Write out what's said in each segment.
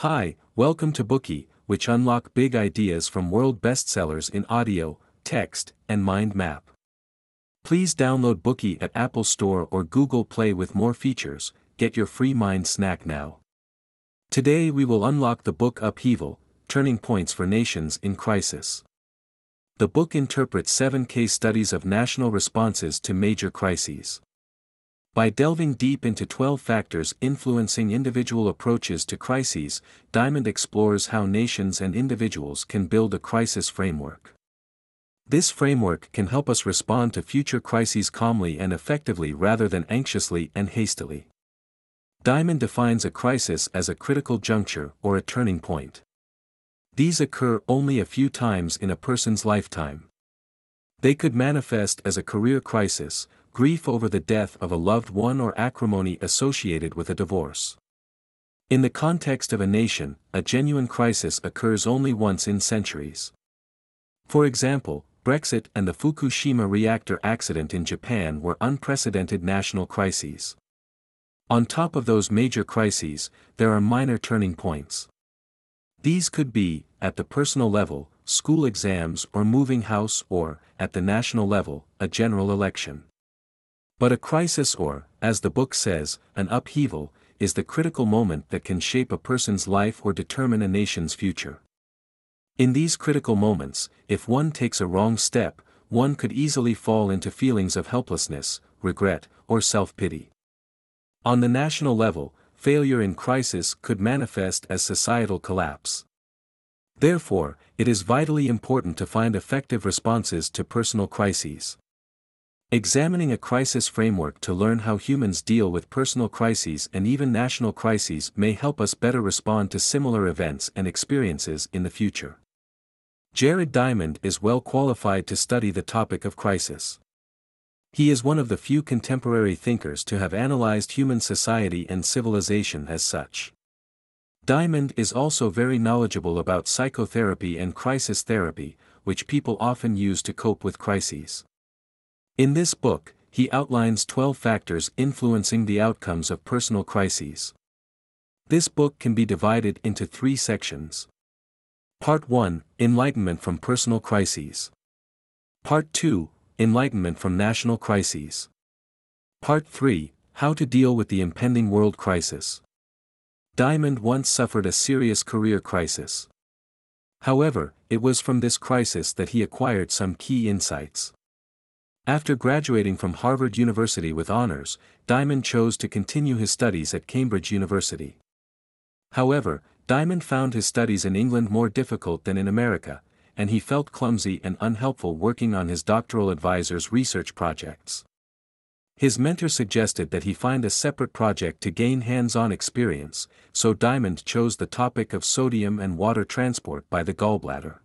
Hi, welcome to Bookey, which unlock big ideas from world bestsellers in audio, text, and mind map. Please download Bookey at Apple Store or Google Play with more features. Get your free mind snack now. Today we will unlock the book Upheaval, Turning Points for Nations in Crisis. The book interprets seven case studies of national responses to major crises. By delving deep into 12 factors influencing individual approaches to crises, Diamond explores how nations and individuals can build a crisis framework. This framework can help us respond to future crises calmly and effectively rather than anxiously and hastily. Diamond defines a crisis as a critical juncture or a turning point. These occur only a few times in a person's lifetime. They could manifest as a career crisis, grief over the death of a loved one or acrimony associated with a divorce. In the context of a nation, a genuine crisis occurs only once in centuries. For example, Brexit and the Fukushima reactor accident in Japan were unprecedented national crises. On top of those major crises, there are minor turning points. These could be, at the personal level, school exams or moving house or, at the national level, a general election. But a crisis or, as the book says, an upheaval, is the critical moment that can shape a person's life or determine a nation's future. In these critical moments, if one takes a wrong step, one could easily fall into feelings of helplessness, regret, or self-pity. On the national level, failure in crisis could manifest as societal collapse. Therefore, it is vitally important to find effective responses to personal crises. Examining a crisis framework to learn how humans deal with personal crises and even national crises may help us better respond to similar events and experiences in the future. Jared Diamond is well qualified to study the topic of crisis. He is one of the few contemporary thinkers to have analyzed human society and civilization as such. Diamond is also very knowledgeable about psychotherapy and crisis therapy, which people often use to cope with crises. In this book, he outlines 12 factors influencing the outcomes of personal crises. This book can be divided into three sections. Part 1 Enlightenment from Personal Crises. Part 2 Enlightenment from National Crises. Part 3 How to Deal with the Impending World Crisis. Diamond once suffered a serious career crisis. However, it was from this crisis that he acquired some key insights. After graduating from Harvard University with honors, Diamond chose to continue his studies at Cambridge University. However, Diamond found his studies in England more difficult than in America, and he felt clumsy and unhelpful working on his doctoral advisor's research projects. His mentor suggested that he find a separate project to gain hands-on experience, so Diamond chose the topic of sodium and water transport by the gallbladder.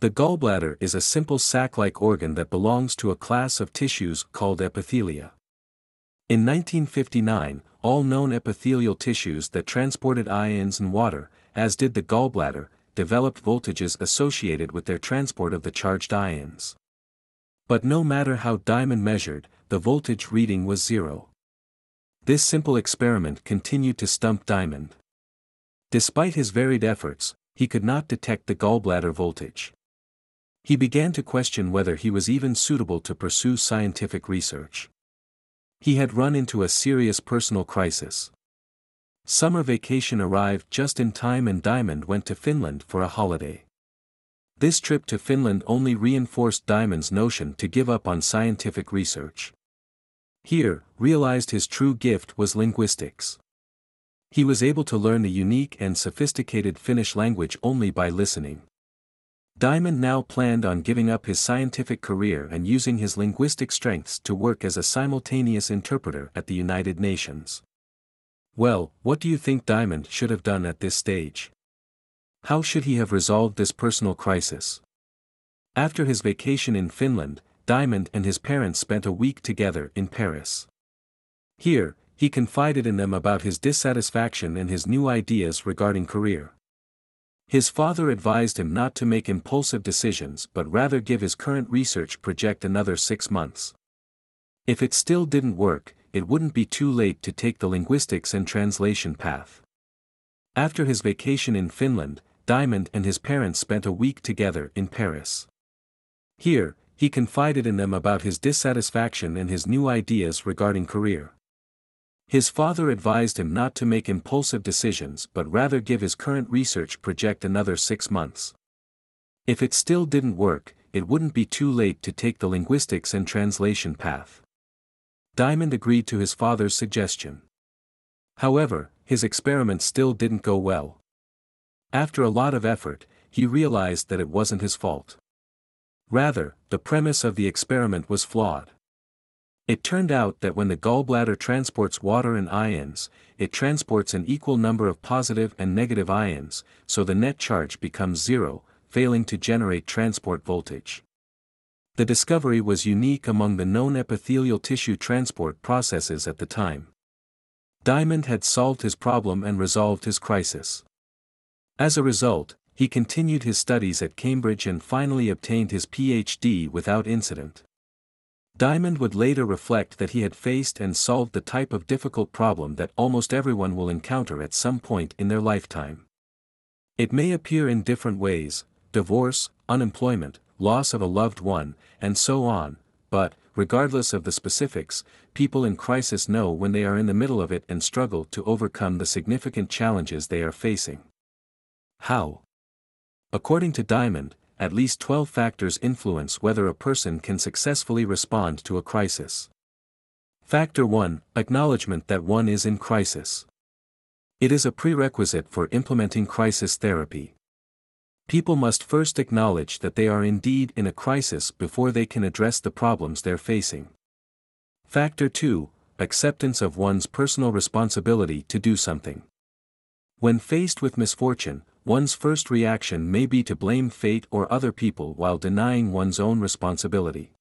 The gallbladder is a simple sac-like organ that belongs to a class of tissues called epithelia. In 1959, all known epithelial tissues that transported ions and water, as did the gallbladder, developed voltages associated with their transport of the charged ions. But no matter how Diamond measured, the voltage reading was zero. This simple experiment continued to stump Diamond. Despite his varied efforts, he could not detect the gallbladder voltage. He began to question whether he was even suitable to pursue scientific research. He had run into a serious personal crisis. Summer vacation arrived just in time and Diamond went to Finland for a holiday. This trip to Finland only reinforced Diamond's notion to give up on scientific research. Here, realized his true gift was linguistics. He was able to learn the unique and sophisticated Finnish language only by listening. Diamond now planned on giving up his scientific career and using his linguistic strengths to work as a simultaneous interpreter at the United Nations. Well, what do you think Diamond should have done at this stage? How should he have resolved this personal crisis? After his vacation in Finland, Diamond and his parents spent a week together in Paris. Here, he confided in them about his dissatisfaction and his new ideas regarding career. His father advised him not to make impulsive decisions but rather give his current research project another six months. If it still didn't work, it wouldn't be too late to take the linguistics and translation path. After his vacation in Finland, Diamond and his parents spent a week together in Paris. Here, he confided in them about his dissatisfaction and his new ideas regarding career. His father advised him not to make impulsive decisions but rather give his current research project another six months. If it still didn't work, it wouldn't be too late to take the linguistics and translation path. Diamond agreed to his father's suggestion. However, his experiment still didn't go well. After a lot of effort, he realized that it wasn't his fault. Rather, the premise of the experiment was flawed. It turned out that when the gallbladder transports water and ions, it transports an equal number of positive and negative ions, so the net charge becomes zero, failing to generate transport voltage. The discovery was unique among the known epithelial tissue transport processes at the time. Diamond had solved his problem and resolved his crisis. As a result, he continued his studies at Cambridge and finally obtained his PhD without incident. Diamond would later reflect that he had faced and solved the type of difficult problem that almost everyone will encounter at some point in their lifetime. It may appear in different ways divorce, unemployment, loss of a loved one, and so on, but, regardless of the specifics, people in crisis know when they are in the middle of it and struggle to overcome the significant challenges they are facing. How? According to Diamond, at least 12 factors influence whether a person can successfully respond to a crisis. Factor 1 Acknowledgement that one is in crisis. It is a prerequisite for implementing crisis therapy. People must first acknowledge that they are indeed in a crisis before they can address the problems they're facing. Factor 2 Acceptance of one's personal responsibility to do something. When faced with misfortune, one's first reaction may be to blame fate or other people while denying one's own responsibility.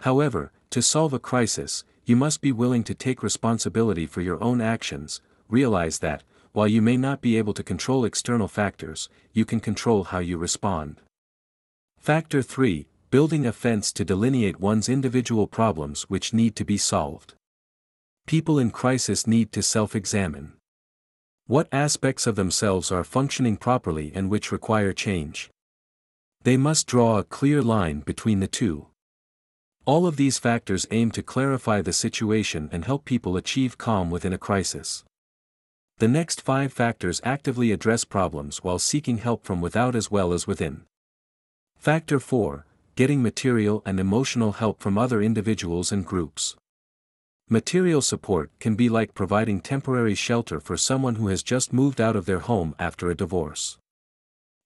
However, to solve a crisis, you must be willing to take responsibility for your own actions, realize that, while you may not be able to control external factors, you can control how you respond. Factor 3 Building a fence to delineate one's individual problems which need to be solved. People in crisis need to self examine. What aspects of themselves are functioning properly and which require change? They must draw a clear line between the two. All of these factors aim to clarify the situation and help people achieve calm within a crisis. The next five factors actively address problems while seeking help from without as well as within. Factor 4 Getting material and emotional help from other individuals and groups. Material support can be like providing temporary shelter for someone who has just moved out of their home after a divorce.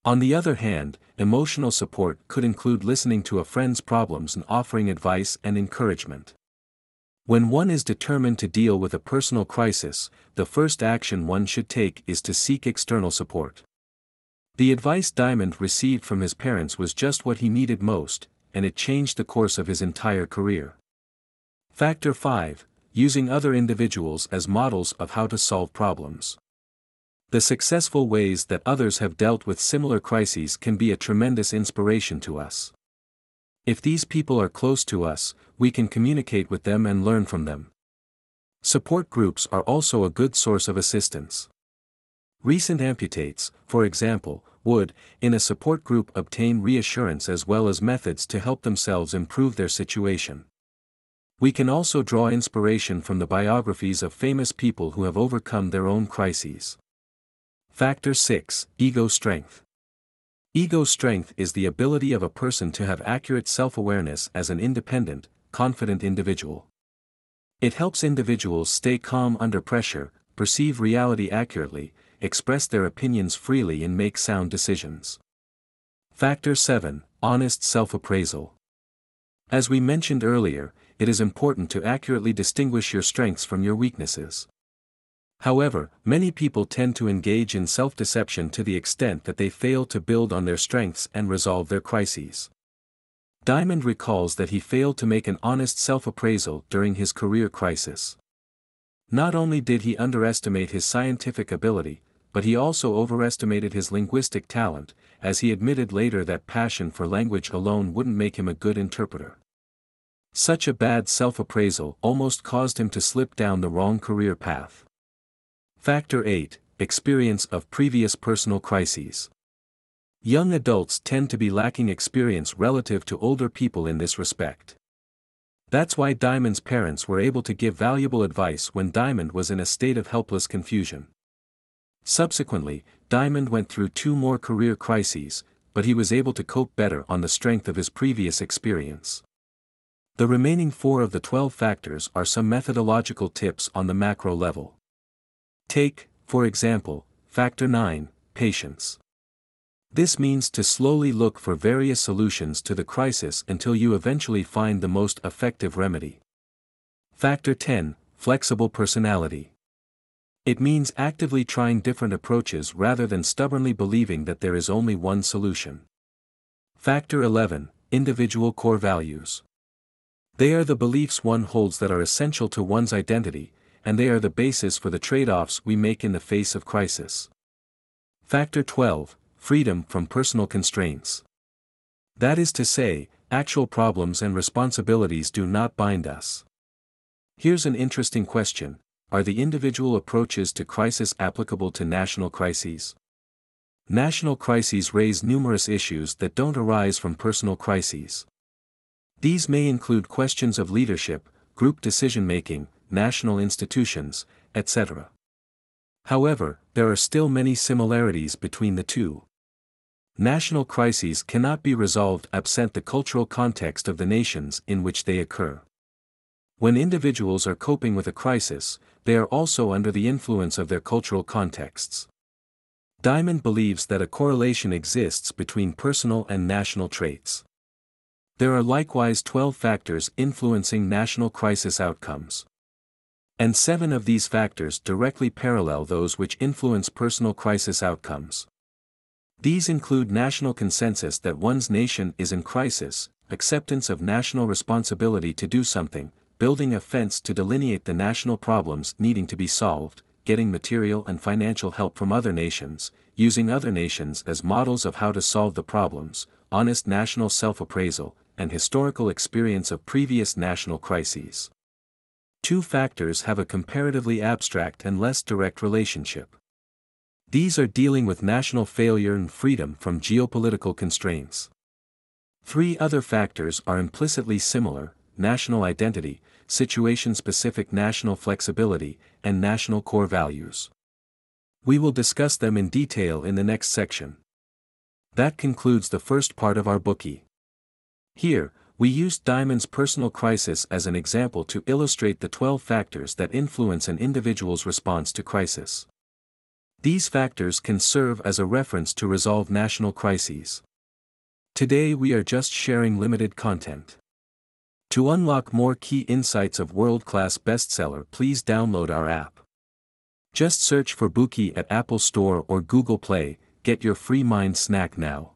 On the other hand, emotional support could include listening to a friend's problems and offering advice and encouragement. When one is determined to deal with a personal crisis, the first action one should take is to seek external support. The advice Diamond received from his parents was just what he needed most, and it changed the course of his entire career. Factor 5 using other individuals as models of how to solve problems. The successful ways that others have dealt with similar crises can be a tremendous inspiration to us. If these people are close to us, we can communicate with them and learn from them. Support groups are also a good source of assistance. Recent amputates, for example, would, in a support group obtain reassurance as well as methods to help themselves improve their situation. We can also draw inspiration from the biographies of famous people who have overcome their own crises. Factor 6 Ego Strength. Ego strength is the ability of a person to have accurate self awareness as an independent, confident individual. It helps individuals stay calm under pressure, perceive reality accurately, express their opinions freely, and make sound decisions. Factor 7 Honest self appraisal. As we mentioned earlier, it is important to accurately distinguish your strengths from your weaknesses. However, many people tend to engage in self-deception to the extent that they fail to build on their strengths and resolve their crises. Diamond recalls that he failed to make an honest self-appraisal during his career crisis. Not only did he underestimate his scientific ability, but he also overestimated his linguistic talent, as he admitted later that passion for language alone wouldn't make him a good interpreter. Such a bad self-appraisal almost caused him to slip down the wrong career path. Factor 8 experience of previous personal crises. Young adults tend to be lacking experience relative to older people in this respect. That's why Diamond's parents were able to give valuable advice when Diamond was in a state of helpless confusion. Subsequently, Diamond went through two more career crises, but he was able to cope better on the strength of his previous experience. The remaining four of the 12 factors are some methodological tips on the macro level. Take, for example, Factor 9, Patience. This means to slowly look for various solutions to the crisis until you eventually find the most effective remedy. Factor 10 Flexible Personality. It means actively trying different approaches rather than stubbornly believing that there is only one solution. Factor 11 Individual Core Values. They are the beliefs one holds that are essential to one's identity, and they are the basis for the trade offs we make in the face of crisis. Factor 12 freedom from personal constraints. That is to say, actual problems and responsibilities do not bind us. Here's an interesting question Are the individual approaches to crisis applicable to national crises? National crises raise numerous issues that don't arise from personal crises. These may include questions of leadership, group decision making, national institutions, etc. However, there are still many similarities between the two. National crises cannot be resolved absent the cultural context of the nations in which they occur. When individuals are coping with a crisis, they are also under the influence of their cultural contexts. Diamond believes that a correlation exists between personal and national traits. There are likewise 12 factors influencing national crisis outcomes. And seven of these factors directly parallel those which influence personal crisis outcomes. These include national consensus that one's nation is in crisis, acceptance of national responsibility to do something, building a fence to delineate the national problems needing to be solved, getting material and financial help from other nations, using other nations as models of how to solve the problems, honest national self-appraisal, and historical experience of previous national crises. Two factors have a comparatively abstract and less direct relationship. These are dealing with national failure and freedom from geopolitical constraints. Three other factors are implicitly similar national identity, situation specific national flexibility, and national core values. We will discuss them in detail in the next section. That concludes the first part of our Bookey. Here, we used Diamond's personal crisis as an example to illustrate the 12 factors that influence an individual's response to crisis. These factors can serve as a reference to resolve national crises. Today we are just sharing limited content. To unlock more key insights of world-class bestseller please download our app. Just search for Bookey at Apple Store or Google Play, get your free mind snack now.